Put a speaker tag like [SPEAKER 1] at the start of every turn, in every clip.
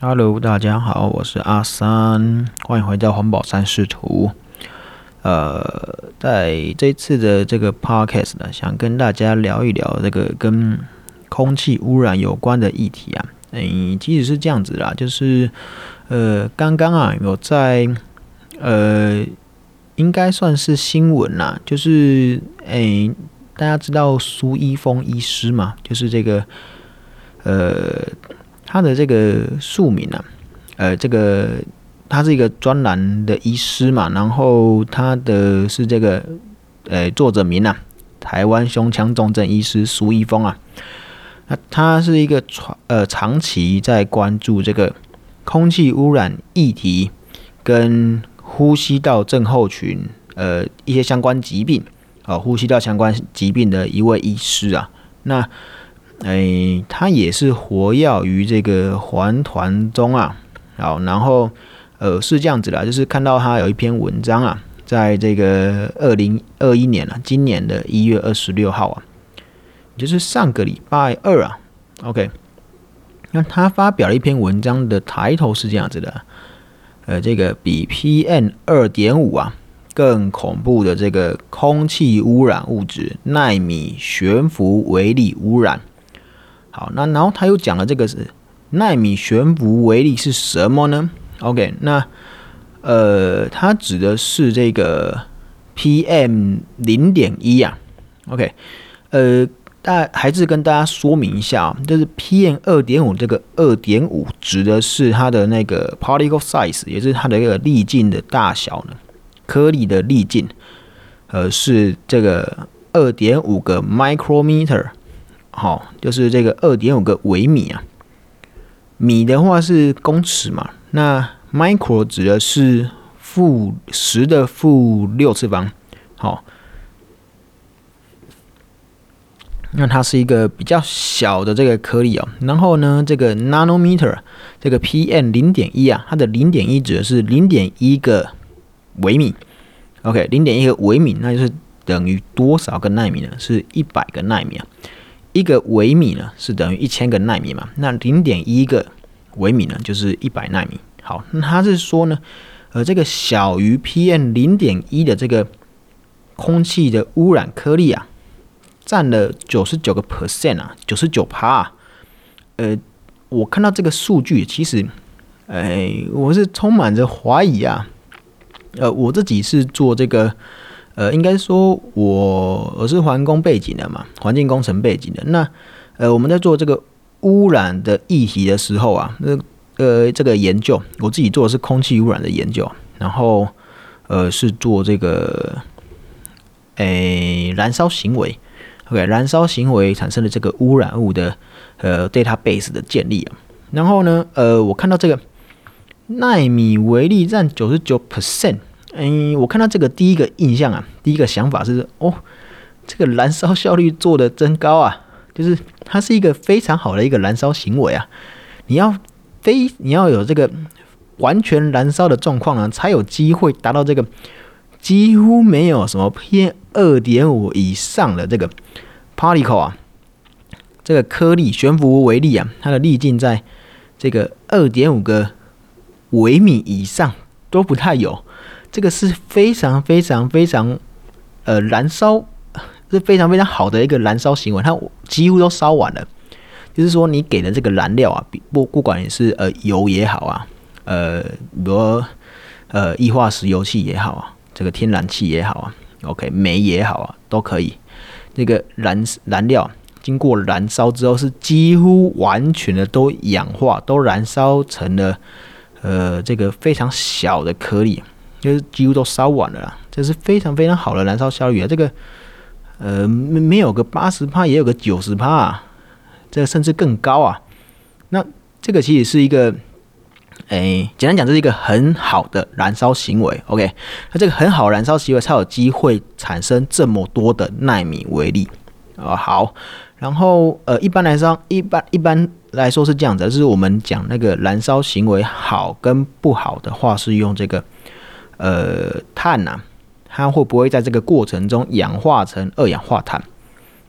[SPEAKER 1] Hello，大家好，我是阿三，欢迎回到环保三视图。呃，在这次的这个 podcast 呢，想跟大家聊一聊这个跟空气污染有关的议题啊。诶，其实是这样子啦，就是呃，刚刚啊，有在呃，应该算是新闻啦，就是诶，大家知道苏一峰医师嘛，就是这个呃。他的这个署名啊，呃，这个他是一个专栏的医师嘛，然后他的是这个呃作者名啊，台湾胸腔重症医师苏一峰啊，那他是一个长呃长期在关注这个空气污染议题跟呼吸道症候群呃一些相关疾病啊，呼吸道相关疾病的一位医师啊，那。哎，他也是活跃于这个环团中啊，好，然后呃是这样子啦，就是看到他有一篇文章啊，在这个二零二一年啊，今年的一月二十六号啊，就是上个礼拜二啊，OK，那他发表了一篇文章的抬头是这样子的，呃，这个比 PM 二点五啊更恐怖的这个空气污染物质纳米悬浮微粒污染。好，那然后他又讲了这个是纳米悬浮微粒是什么呢？OK，那呃，它指的是这个 PM 零点一啊。OK，呃，大还是跟大家说明一下啊，就是 PM 二点五这个二点五指的是它的那个 particle size，也是它的一个粒径的大小呢，颗粒的粒径，呃，是这个二点五个 micrometer。好，就是这个二点五个微米啊，米的话是公尺嘛，那 micro 指的是负十的负六次方。好，那它是一个比较小的这个颗粒哦。然后呢，这个 nanometer 这个 PM 零点一啊，它的零点一指的是零点一个微米。OK，零点一个微米，那就是等于多少个纳米呢？是一百个纳米啊。一个微米呢是等于一千个纳米嘛？那零点一个微米呢就是一百纳米。好，那他是说呢，呃，这个小于 PM 零点一的这个空气的污染颗粒啊，占了九十九个 percent 啊，九十九帕。呃，我看到这个数据，其实，哎，我是充满着怀疑啊。呃，我自己是做这个。呃，应该说，我我是环工背景的嘛，环境工程背景的。那呃，我们在做这个污染的议题的时候啊，那呃，这个研究，我自己做的是空气污染的研究，然后呃，是做这个诶燃烧行为，OK，燃烧行为产生的这个污染物的呃 database 的建立啊。然后呢，呃，我看到这个纳米微粒占九十九 percent。嗯，我看到这个第一个印象啊，第一个想法是哦，这个燃烧效率做的真高啊，就是它是一个非常好的一个燃烧行为啊。你要非你要有这个完全燃烧的状况呢，才有机会达到这个几乎没有什么 PM 二点五以上的这个 particle 啊，这个颗粒悬浮微粒啊，它的粒径在这个二点五个微米以上都不太有。这个是非常非常非常，呃，燃烧是非常非常好的一个燃烧行为，它几乎都烧完了。就是说，你给的这个燃料啊，不不管你是呃油也好啊，呃，比如呃液化石油气也好啊，这个天然气也好啊，OK，煤也好啊，都可以。那个燃燃料经过燃烧之后，是几乎完全的都氧化，都燃烧成了呃这个非常小的颗粒。就是几乎都烧完了啦，这是非常非常好的燃烧效率啊！这个呃没没有个八十帕，也有个九十帕，这个甚至更高啊！那这个其实是一个，哎，简单讲，这是一个很好的燃烧行为。OK，那这个很好燃烧行为才有机会产生这么多的纳米微粒啊。好，然后呃，一般来说，一般一般来说是这样子，就是我们讲那个燃烧行为好跟不好的话，是用这个。呃，碳呐，它会不会在这个过程中氧化成二氧化碳？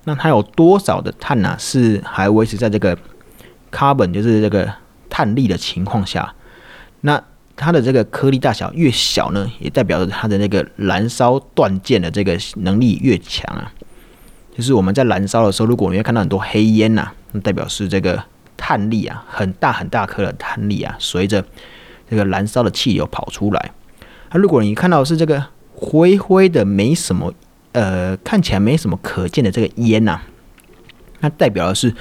[SPEAKER 1] 那它有多少的碳呐是还维持在这个 carbon，就是这个碳粒的情况下，那它的这个颗粒大小越小呢，也代表着它的那个燃烧断键的这个能力越强啊。就是我们在燃烧的时候，如果你会看到很多黑烟呐，那代表是这个碳粒啊，很大很大颗的碳粒啊，随着这个燃烧的气流跑出来。那如果你看到是这个灰灰的，没什么，呃，看起来没什么可见的这个烟呐，那代表的是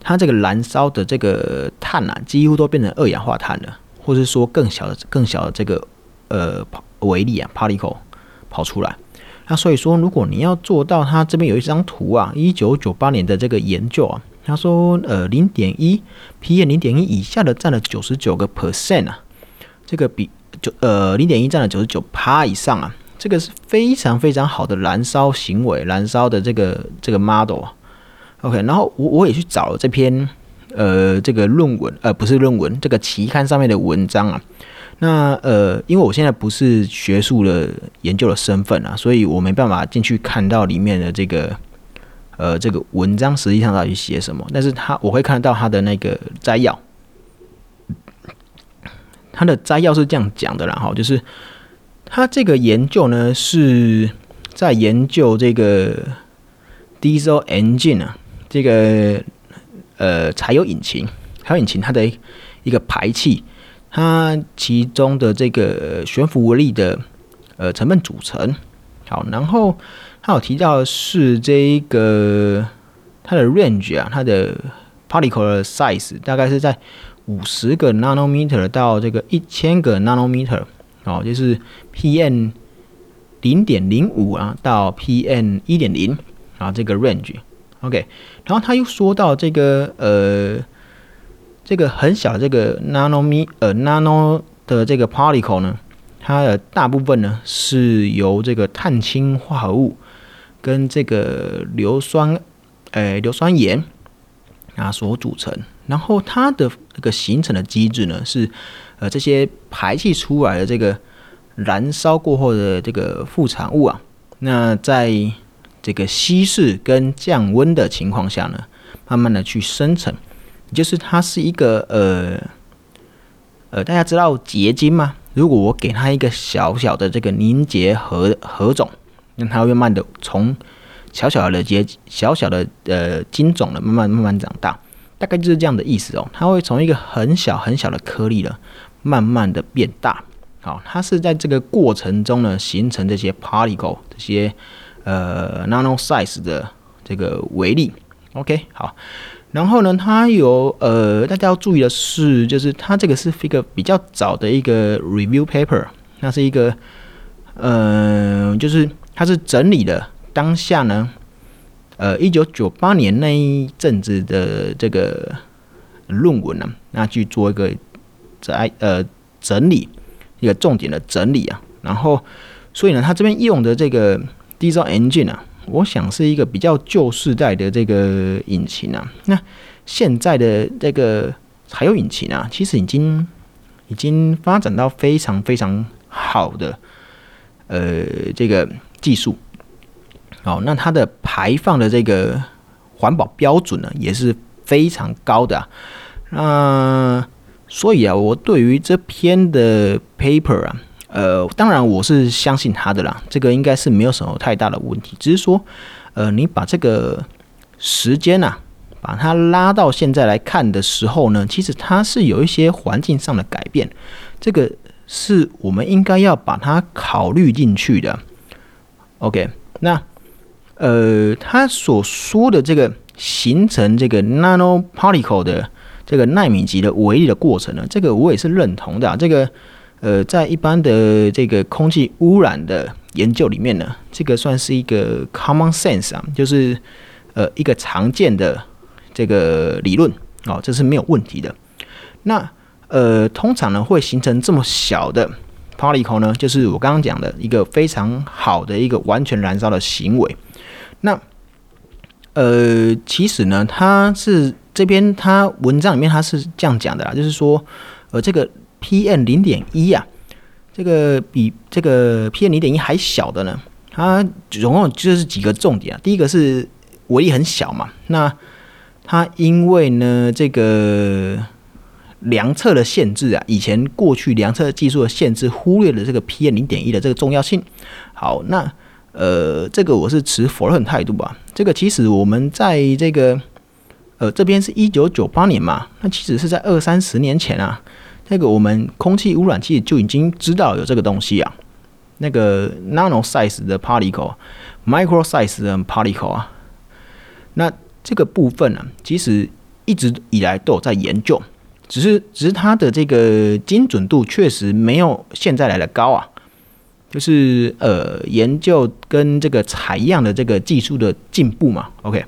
[SPEAKER 1] 它这个燃烧的这个碳啊，几乎都变成二氧化碳了，或者说更小的、更小的这个呃微粒啊 （particle） 跑出来。那所以说，如果你要做到，它这边有一张图啊，一九九八年的这个研究啊，他说，呃，零点一 P 零点一以下的占了九十九个 percent 啊，这个比九呃零点一占了九十九趴以上啊，这个是非常非常好的燃烧行为，燃烧的这个这个 model 啊。OK，然后我我也去找这篇呃这个论文，呃不是论文，这个期刊上面的文章啊。那呃，因为我现在不是学术的研究的身份啊，所以我没办法进去看到里面的这个呃这个文章实际上到底写什么。但是他我会看到他的那个摘要，他的摘要是这样讲的啦，哈，就是他这个研究呢是在研究这个 diesel engine 啊，这个呃柴油引擎，柴油引擎它的一个排气。它其中的这个悬浮微粒的呃成分组成，好，然后它有提到是这个它的 range 啊，它的 particle size 大概是在五十个 nanometer 到这个一千个 nanometer，哦，就是 PM 零点零五啊到 PM 一点零啊这个 range，OK，然后他又说到这个呃。这个很小的这个 nano m 呃 nano 的这个 particle 呢，它的大部分呢是由这个碳氢化合物跟这个硫酸，呃硫酸盐啊所组成。然后它的这个形成的机制呢是，呃这些排气出来的这个燃烧过后的这个副产物啊，那在这个稀释跟降温的情况下呢，慢慢的去生成。就是它是一个呃呃，大家知道结晶吗？如果我给它一个小小的这个凝结核核种，那它会慢慢的从小小的结小小的呃晶种呢，慢慢慢慢长大，大概就是这样的意思哦。它会从一个很小很小的颗粒呢，慢慢的变大。好，它是在这个过程中呢，形成这些 particle 这些呃 nano size 的这个微粒。OK，好。然后呢，它有呃，大家要注意的是，就是它这个是一个比较早的一个 review paper，那是一个呃，就是它是整理的当下呢，呃，一九九八年那一阵子的这个论文呢，那去做一个在呃整理一个重点的整理啊，然后所以呢，它这边用的这个 diesel engine 啊。我想是一个比较旧世代的这个引擎啊，那现在的这个柴油引擎啊，其实已经已经发展到非常非常好的呃这个技术，哦，那它的排放的这个环保标准呢也是非常高的啊，那所以啊，我对于这篇的 paper 啊。呃，当然我是相信他的啦，这个应该是没有什么太大的问题。只是说，呃，你把这个时间呐，把它拉到现在来看的时候呢，其实它是有一些环境上的改变，这个是我们应该要把它考虑进去的。OK，那呃，他所说的这个形成这个 nano particle 的这个纳米级的微粒的过程呢，这个我也是认同的，这个。呃，在一般的这个空气污染的研究里面呢，这个算是一个 common sense 啊，就是呃一个常见的这个理论哦，这是没有问题的。那呃，通常呢会形成这么小的 particle 呢，就是我刚刚讲的一个非常好的一个完全燃烧的行为。那呃，其实呢，它是这边它文章里面它是这样讲的啦，就是说呃这个。PM 零点一啊，这个比这个 PM 零点一还小的呢。它总共就是几个重点啊。第一个是微粒很小嘛，那它因为呢这个量测的限制啊，以前过去量测技术的限制，忽略了这个 PM 零点一的这个重要性。好，那呃，这个我是持否认态度啊。这个其实我们在这个呃这边是一九九八年嘛，那其实是在二三十年前啊，那个我们空气污染器就已经知道有这个东西啊，那个 nano size 的 particle，micro size 的 particle 啊，那这个部分呢，其实一直以来都有在研究。只是，只是它的这个精准度确实没有现在来的高啊。就是呃，研究跟这个采样的这个技术的进步嘛。OK，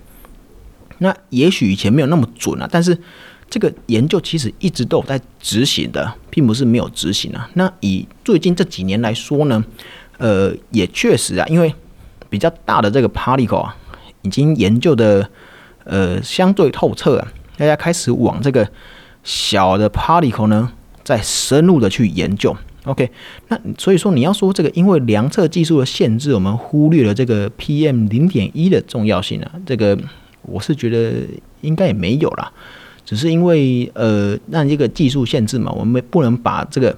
[SPEAKER 1] 那也许以前没有那么准啊，但是这个研究其实一直都有在执行的，并不是没有执行啊。那以最近这几年来说呢，呃，也确实啊，因为比较大的这个 particle 啊，已经研究的呃相对透彻啊，大家开始往这个。小的 particle 呢，在深入的去研究，OK，那所以说你要说这个，因为量测技术的限制，我们忽略了这个 PM 零点一的重要性啊，这个我是觉得应该也没有啦，只是因为呃，让这个技术限制嘛，我们不能把这个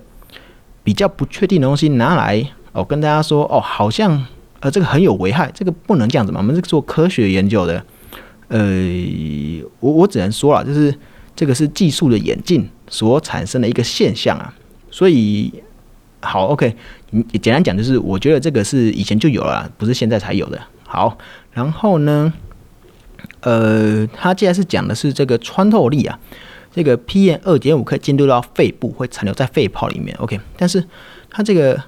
[SPEAKER 1] 比较不确定的东西拿来哦跟大家说哦，好像呃这个很有危害，这个不能这样子嘛，我们是做科学研究的，呃，我我只能说了，就是。这个是技术的演进所产生的一个现象啊，所以好，OK，你简单讲就是，我觉得这个是以前就有了，不是现在才有的。好，然后呢，呃，他既然是讲的是这个穿透力啊，这个 PM 二点五可以进入到肺部，会残留在肺泡里面，OK，但是它这个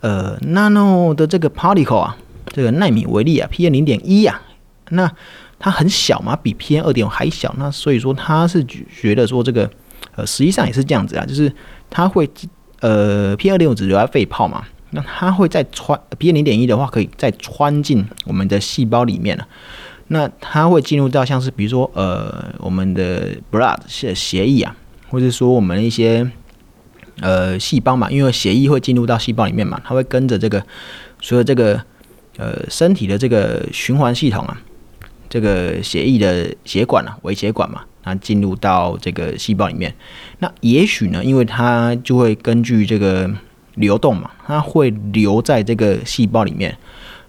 [SPEAKER 1] 呃 nano 的这个 particle 啊，这个纳米微粒啊，PM 零点一啊，那。它很小嘛，比 PM 二点五还小，那所以说它是觉得说这个，呃，实际上也是这样子啊，就是它会，呃，PM 二点五只留在肺泡嘛，那它会再穿 PM 零点一的话，可以再穿进我们的细胞里面了，那它会进入到像是比如说，呃，我们的 blood 血血液啊，或者说我们一些，呃，细胞嘛，因为血液会进入到细胞里面嘛，它会跟着这个，所有这个，呃，身体的这个循环系统啊。这个血液的血管啊，微血管嘛，那进入到这个细胞里面，那也许呢，因为它就会根据这个流动嘛，它会留在这个细胞里面。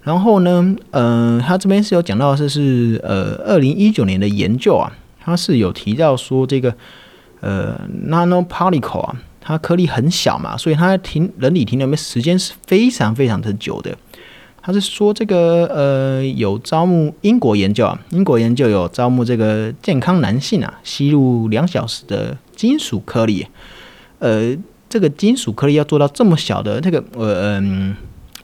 [SPEAKER 1] 然后呢，呃，它这边是有讲到的是呃，二零一九年的研究啊，它是有提到说这个呃，nano particle 啊，它颗粒很小嘛，所以它停人体停留的时间是非常非常的久的。他是说这个呃有招募英国研究啊，英国研究有招募这个健康男性啊吸入两小时的金属颗粒，呃这个金属颗粒要做到这么小的这个呃嗯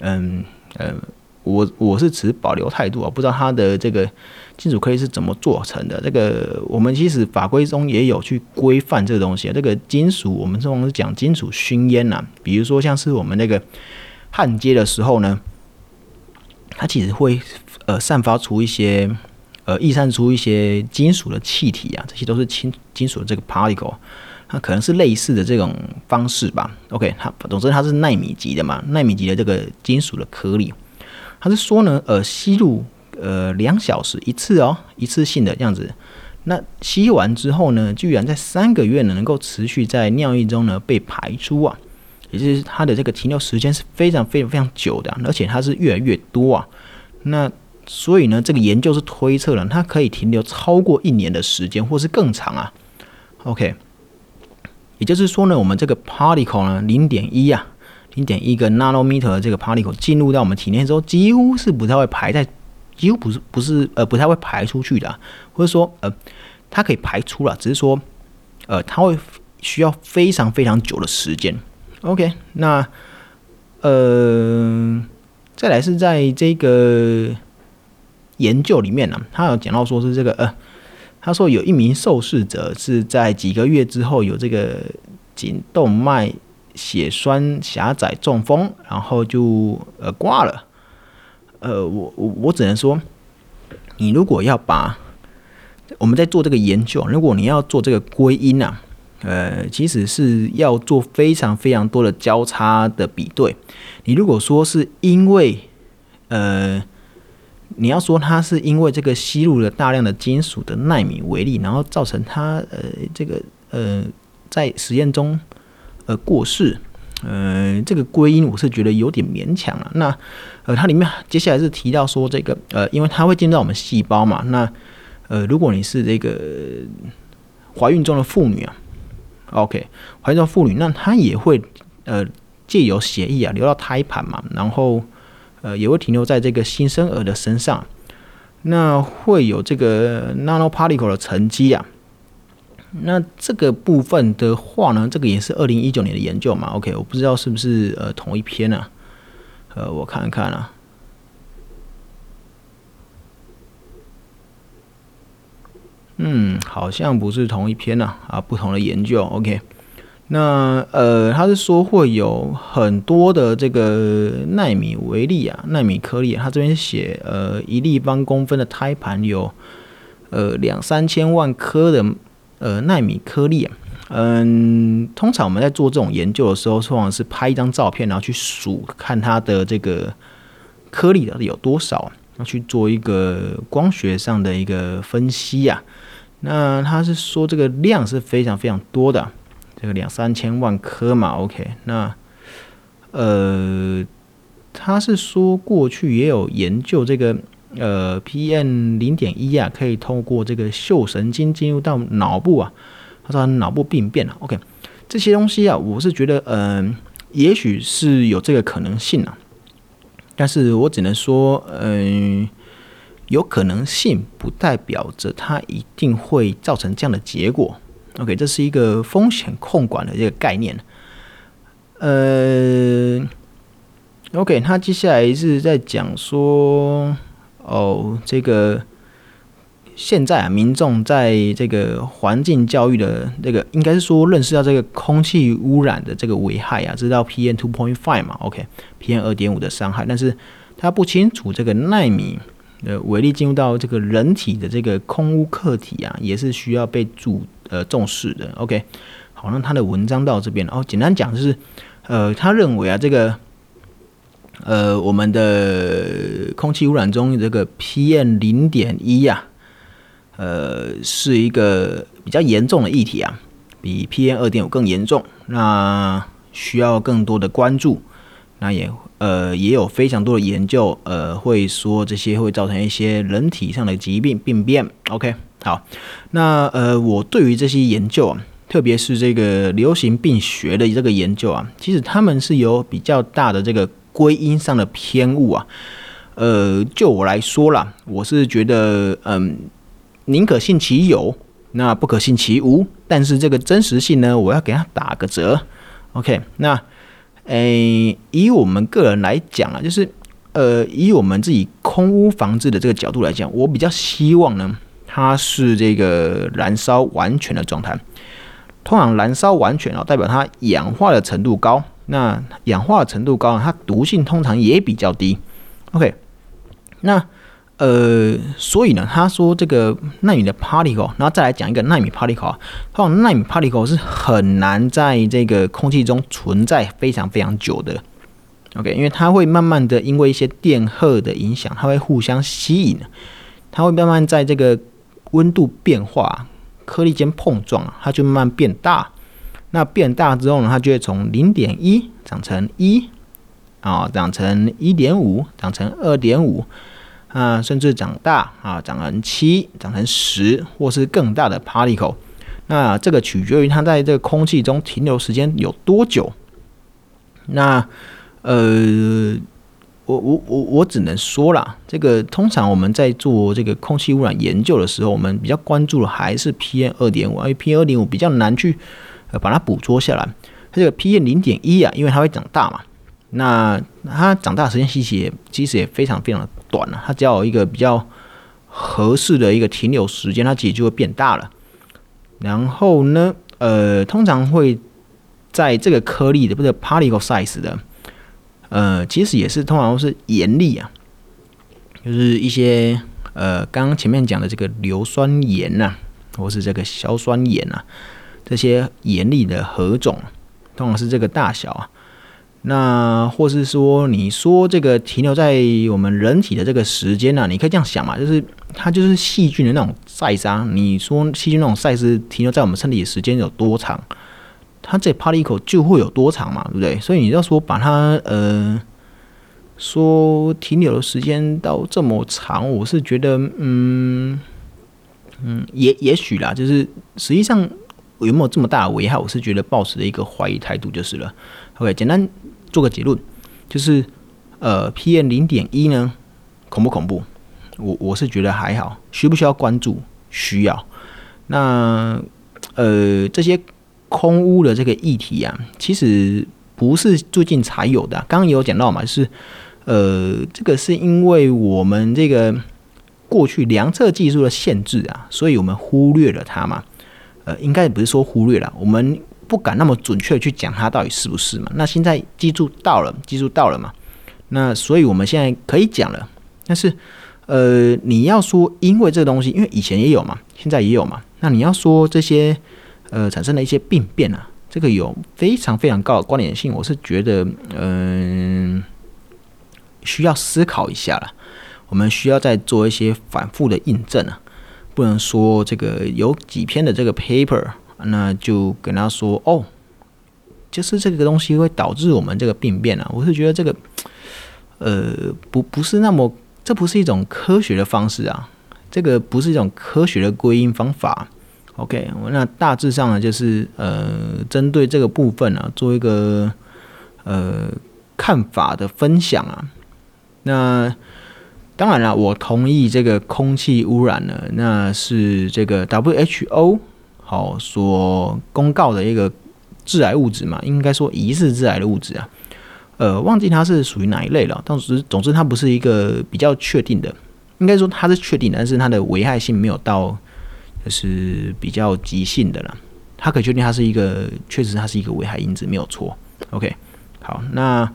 [SPEAKER 1] 嗯呃我我是持保留态度啊，不知道它的这个金属颗粒是怎么做成的。这个我们其实法规中也有去规范这个东西，这个金属我们这种是讲金属熏烟呐，比如说像是我们那个焊接的时候呢。它其实会呃散发出一些呃逸散出一些金属的气体啊，这些都是金金属的这个 particle，它可能是类似的这种方式吧。OK，它总之它是纳米级的嘛，纳米级的这个金属的颗粒，它是说呢呃吸入呃两小时一次哦，一次性的这样子，那吸完之后呢，居然在三个月呢能够持续在尿液中呢被排出啊。也就是它的这个停留时间是非常非常非常久的，而且它是越来越多啊。那所以呢，这个研究是推测了它可以停留超过一年的时间，或是更长啊。OK，也就是说呢，我们这个 particle 呢，零点一啊，零点一个 nanometer 的这个 particle 进入到我们体内之后，几乎是不太会排在，几乎不是不是呃不太会排出去的，或者说呃它可以排出了，只是说呃它会需要非常非常久的时间。OK，那呃，再来是在这个研究里面呢，他有讲到说是这个呃，他说有一名受试者是在几个月之后有这个颈动脉血栓狭窄中风，然后就呃挂了。呃，我我我只能说，你如果要把我们在做这个研究，如果你要做这个归因啊。呃，其实是要做非常非常多的交叉的比对。你如果说是因为，呃，你要说它是因为这个吸入了大量的金属的纳米微粒，然后造成它呃这个呃在实验中呃过世，呃，这个归因我是觉得有点勉强了。那呃，它里面接下来是提到说这个呃，因为它会进入到我们细胞嘛，那呃，如果你是这个怀孕中的妇女啊，OK，怀孕妇女，那她也会呃借由血液啊流到胎盘嘛，然后呃也会停留在这个新生儿的身上，那会有这个 nanoparticle 的沉积啊。那这个部分的话呢，这个也是二零一九年的研究嘛，OK，我不知道是不是呃同一篇呢？呃，我看看啊。嗯，好像不是同一篇呢，啊，不同的研究，OK。那呃，他是说会有很多的这个纳米微粒啊，纳米颗粒，他这边写呃一立方公分的胎盘有呃两三千万颗的呃纳米颗粒啊。嗯，通常我们在做这种研究的时候，通常是拍一张照片，然后去数看它的这个颗粒到底有多少，要去做一个光学上的一个分析呀。那他是说这个量是非常非常多的，这个两三千万颗嘛，OK。那呃，他是说过去也有研究这个呃 PM 零点一啊，可以透过这个嗅神经进入到脑部啊，他说脑部病变了，OK。这些东西啊，我是觉得嗯，也许是有这个可能性啊，但是我只能说嗯。有可能性不代表着它一定会造成这样的结果。OK，这是一个风险控管的这个概念。呃，OK，他接下来是在讲说，哦，这个现在啊，民众在这个环境教育的这个，应该是说认识到这个空气污染的这个危害啊，知道 PM two point five 嘛，OK，PM 二点五的伤害，但是他不清楚这个纳米。呃，微粒进入到这个人体的这个空污客体啊，也是需要被注呃重视的。OK，好，那他的文章到这边，哦简单讲就是，呃，他认为啊，这个呃，我们的空气污染中这个 PM 零点一呀，呃，是一个比较严重的议题啊，比 PM 二点五更严重，那需要更多的关注，那也。呃，也有非常多的研究，呃，会说这些会造成一些人体上的疾病病变。OK，好，那呃，我对于这些研究啊，特别是这个流行病学的这个研究啊，其实他们是有比较大的这个归因上的偏误啊。呃，就我来说啦，我是觉得，嗯，宁可信其有，那不可信其无。但是这个真实性呢，我要给他打个折。OK，那。诶，以我们个人来讲啊，就是呃，以我们自己空屋防治的这个角度来讲，我比较希望呢，它是这个燃烧完全的状态。通常燃烧完全啊，代表它氧化的程度高。那氧化的程度高，它毒性通常也比较低。OK，那。呃，所以呢，他说这个纳米的 particle，然后再来讲一个纳米 particle 啊，他说纳米 particle 是很难在这个空气中存在非常非常久的，OK，因为它会慢慢的因为一些电荷的影响，它会互相吸引，它会慢慢在这个温度变化、颗粒间碰撞，它就慢慢变大。那变大之后呢，它就会从零点一长成一啊，长成一点五，长成二点五。啊，甚至长大啊，长成七，长成十，或是更大的 particle。那这个取决于它在这个空气中停留时间有多久。那呃，我我我我只能说啦，这个通常我们在做这个空气污染研究的时候，我们比较关注的还是 PM 二点五，因为 PM 二点五比较难去呃把它捕捉下来。它这个 PM 零点一啊，因为它会长大嘛。那它长大时间其实也其实也非常非常的短了，它只要有一个比较合适的一个停留时间，它其实就会变大了。然后呢，呃，通常会在这个颗粒的不是 particle size 的，呃，其实也是通常是盐粒啊，就是一些呃刚刚前面讲的这个硫酸盐呐，或是这个硝酸盐呐，这些盐粒的核种，通常是这个大小啊。那或是说，你说这个停留在我们人体的这个时间呢？你可以这样想嘛，就是它就是细菌的那种晒伤。你说细菌那种晒是停留在我们身体的时间有多长？它这 particle 就会有多长嘛，对不对？所以你要说把它呃说停留的时间到这么长，我是觉得嗯嗯也也许啦，就是实际上有没有这么大的危害，我是觉得保持的一个怀疑态度就是了。OK，简单做个结论，就是呃 PM 零点一呢恐不恐怖？我我是觉得还好，需不需要关注？需要。那呃这些。空屋的这个议题啊，其实不是最近才有的。刚刚也有讲到嘛，是呃，这个是因为我们这个过去量测技术的限制啊，所以我们忽略了它嘛。呃，应该不是说忽略了，我们不敢那么准确去讲它到底是不是嘛。那现在技术到了，技术到了嘛，那所以我们现在可以讲了。但是呃，你要说因为这个东西，因为以前也有嘛，现在也有嘛，那你要说这些。呃，产生了一些病变啊，这个有非常非常高的关联性，我是觉得，嗯，需要思考一下了。我们需要再做一些反复的印证啊，不能说这个有几篇的这个 paper，那就跟他说哦，就是这个东西会导致我们这个病变啊。我是觉得这个，呃，不不是那么，这不是一种科学的方式啊，这个不是一种科学的归因方法。OK，那大致上呢，就是呃，针对这个部分呢，做一个呃看法的分享啊。那当然了，我同意这个空气污染呢，那是这个 WHO 好所公告的一个致癌物质嘛，应该说疑似致癌的物质啊。呃，忘记它是属于哪一类了，但是总之它不是一个比较确定的，应该说它是确定，但是它的危害性没有到。就是比较急性的了，它可以确定它是一个，确实它是一个危害因子，没有错。OK，好，那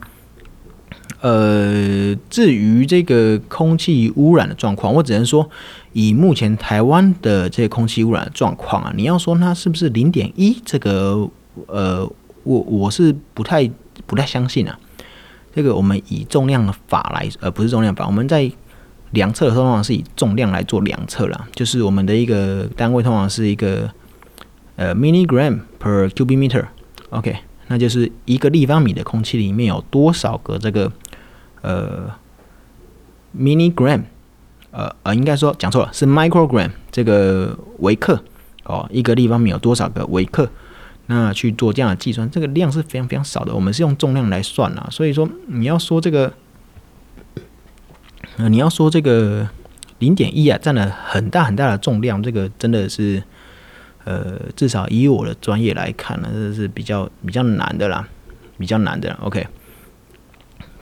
[SPEAKER 1] 呃，至于这个空气污染的状况，我只能说，以目前台湾的这个空气污染状况啊，你要说它是不是零点一，这个呃，我我是不太不太相信啊。这个我们以重量的法来，呃，不是重量法，我们在。量测通常是以重量来做量测啦，就是我们的一个单位通常是一个呃 milligram per cubic meter，OK，那就是一个立方米的空气里面有多少个这个呃 milligram，呃呃应该说讲错了，是 microgram 这个微克哦，一个立方米有多少个微克？那去做这样的计算，这个量是非常非常少的，我们是用重量来算啦，所以说你要说这个。呃，你要说这个零点一啊，占了很大很大的重量，这个真的是，呃，至少以我的专业来看呢，这是比较比较难的啦，比较难的。OK，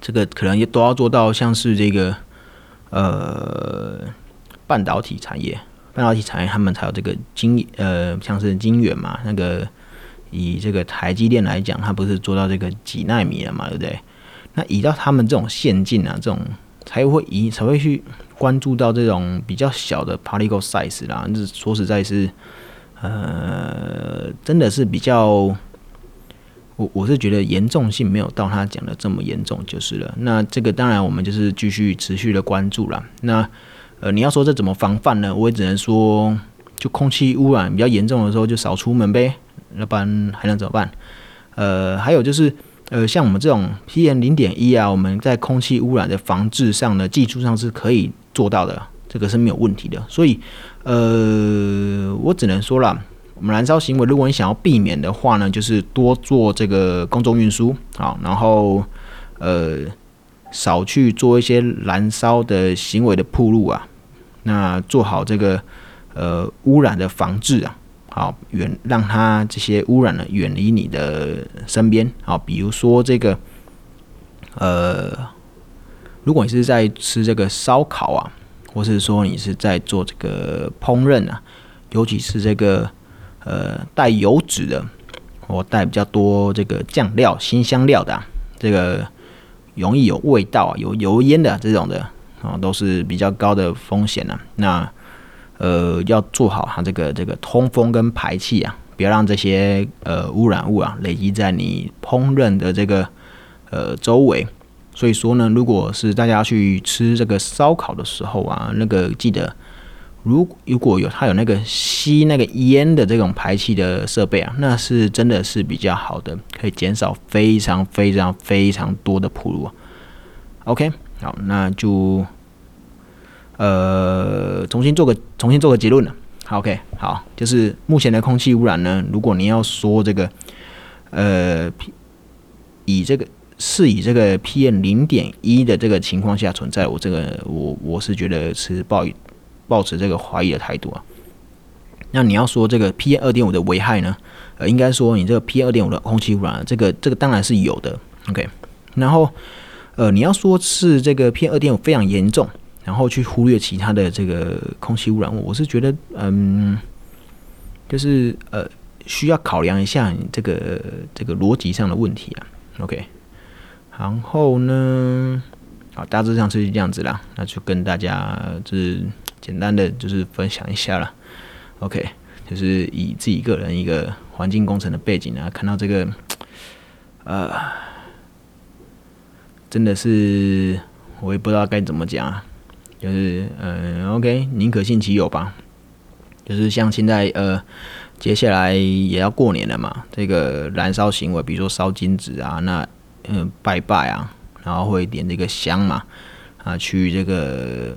[SPEAKER 1] 这个可能也都要做到，像是这个呃半导体产业，半导体产业他们才有这个晶呃，像是晶圆嘛，那个以这个台积电来讲，它不是做到这个几纳米了嘛，对不对？那以到他们这种先进啊，这种。才会以才会去关注到这种比较小的 particle size 啦，这说实在是，呃，真的是比较，我我是觉得严重性没有到他讲的这么严重就是了。那这个当然我们就是继续持续的关注了。那呃，你要说这怎么防范呢？我也只能说，就空气污染比较严重的时候就少出门呗，要不然还能怎么办？呃，还有就是。呃，像我们这种 PM 零点一啊，我们在空气污染的防治上呢，技术上是可以做到的，这个是没有问题的。所以，呃，我只能说了，我们燃烧行为，如果你想要避免的话呢，就是多做这个公众运输啊，然后呃，少去做一些燃烧的行为的铺路啊，那做好这个呃污染的防治啊。好，远让它这些污染呢远离你的身边。好，比如说这个，呃，如果你是在吃这个烧烤啊，或是说你是在做这个烹饪啊，尤其是这个呃带油脂的，或带比较多这个酱料、新香料的，这个容易有味道啊、有油烟的这种的啊，都是比较高的风险呢。那呃，要做好它这个这个通风跟排气啊，不要让这些呃污染物啊累积在你烹饪的这个呃周围。所以说呢，如果是大家去吃这个烧烤的时候啊，那个记得如如果有它有那个吸那个烟的这种排气的设备啊，那是真的是比较好的，可以减少非常非常非常多的铺路。OK，好，那就呃重新做个重新做个结论了。OK，好，就是目前的空气污染呢，如果你要说这个呃以这个是以这个 PM 零点一的这个情况下存在，我这个我我是觉得是抱以。抱持这个怀疑的态度啊，那你要说这个 PM 二点五的危害呢？呃，应该说你这个 PM 二点五的空气污染，这个这个当然是有的。OK，然后呃，你要说是这个 PM 二点五非常严重，然后去忽略其他的这个空气污染物，我是觉得嗯，就是呃需要考量一下你这个这个逻辑上的问题啊。OK，然后呢，好，大致上是这样子啦，那就跟大家就是。简单的就是分享一下了，OK，就是以自己个人一个环境工程的背景啊，看到这个，呃，真的是我也不知道该怎么讲啊，就是嗯，OK，宁可信其有吧，就是像现在呃，接下来也要过年了嘛，这个燃烧行为，比如说烧金纸啊，那嗯拜拜啊，然后会点这个香嘛，啊去这个。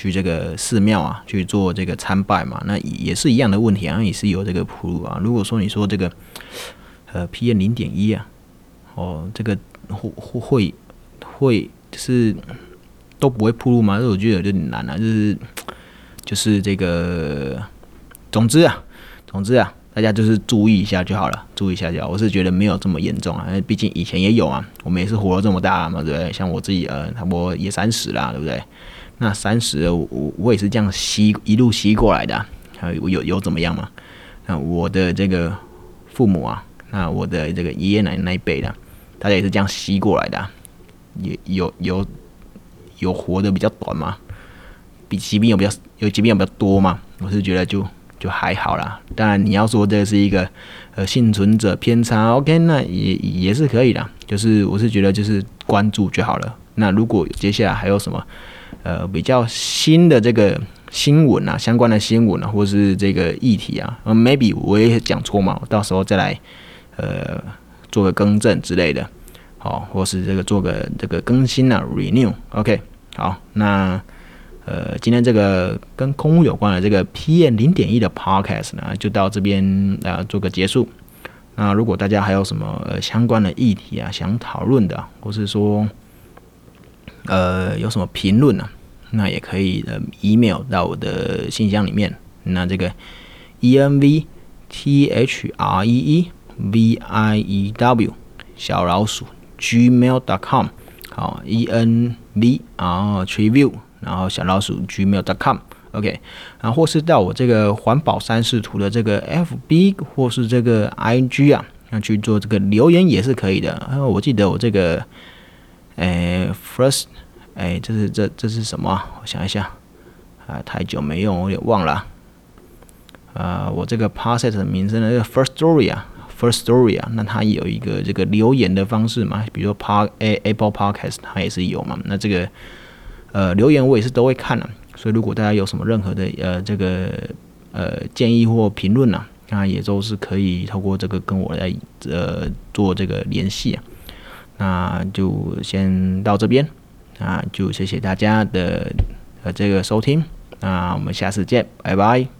[SPEAKER 1] 去这个寺庙啊，去做这个参拜嘛，那也是一样的问题啊，也是有这个铺路啊。如果说你说这个呃 PM 零点一啊，哦，这个会会会就是都不会铺路吗？这我觉得有点难啊，就是就是这个，总之啊，总之啊，大家就是注意一下就好了，注意一下就好。我是觉得没有这么严重啊，毕竟以前也有啊，我们也是活了这么大嘛，对不对？像我自己呃，差不多也三十啦，对不对？那三十，我我也是这样吸一路吸过来的，还有有有怎么样嘛？那我的这个父母啊，那我的这个爷爷奶奶那一辈的，大家也是这样吸过来的，有有有有活的比较短嘛？比疾病有比较有疾病有比较多嘛？我是觉得就就还好啦。当然你要说这是一个呃幸存者偏差，OK，那也也是可以的。就是我是觉得就是关注就好了。那如果接下来还有什么？呃，比较新的这个新闻啊，相关的新闻啊，或是这个议题啊，呃，maybe 我也讲错嘛，我到时候再来呃做个更正之类的，好，或是这个做个这个更新啊，renew，OK，好，那呃今天这个跟空屋有关的这个 PM 零点一的 podcast 呢，就到这边啊做个结束。那如果大家还有什么呃相关的议题啊想讨论的，或是说呃，有什么评论呢？那也可以呃，email 到我的信箱里面。那这个 e n v t h r e e v i e w 小老鼠 gmail.com 好，e n v 然后 treview 然后小老鼠 gmail.com OK，然后或是到我这个环保三视图的这个 FB 或是这个 IG 啊，那去做这个留言也是可以的。然后，我记得我这个。哎，first，哎，这是这这是什么？我想一下，啊，太久没用，我有点忘了。啊，我这个 p a s s e t 的名称呢，这个 first story 啊，first story 啊，那它有一个这个留言的方式嘛？比如说 Park A Apple Podcast 它也是有嘛？那这个呃留言我也是都会看的，所以如果大家有什么任何的呃这个呃建议或评论呢，那也都是可以透过这个跟我来呃做这个联系啊。那就先到这边，那就谢谢大家的呃这个收听，那我们下次见，拜拜。